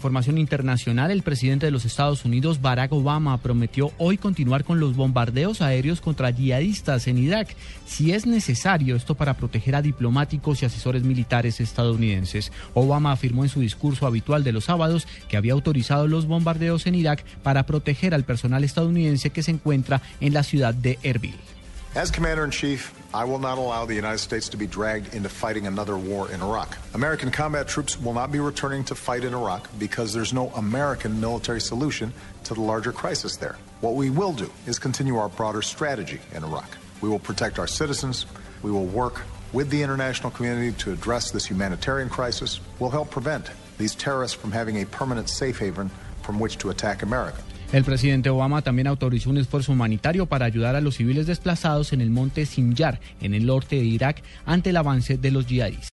Información internacional, el presidente de los Estados Unidos, Barack Obama, prometió hoy continuar con los bombardeos aéreos contra yihadistas en Irak, si es necesario esto para proteger a diplomáticos y asesores militares estadounidenses. Obama afirmó en su discurso habitual de los sábados que había autorizado los bombardeos en Irak para proteger al personal estadounidense que se encuentra en la ciudad de Erbil. Chief, I will not allow the United States to be dragged into fighting another war in Iraq. American combat troops will not be returning to fight in Iraq because there's no American military solution to the larger crisis there. What we will do is continue our broader strategy in Iraq. We will protect our citizens. We will work with the international community to address this humanitarian crisis. We'll help prevent these terrorists from having a permanent safe haven from which to attack America. El presidente Obama también autorizó un esfuerzo humanitario para ayudar a los civiles desplazados en el monte Sinjar, en el norte de Irak, ante el avance de los yihadistas.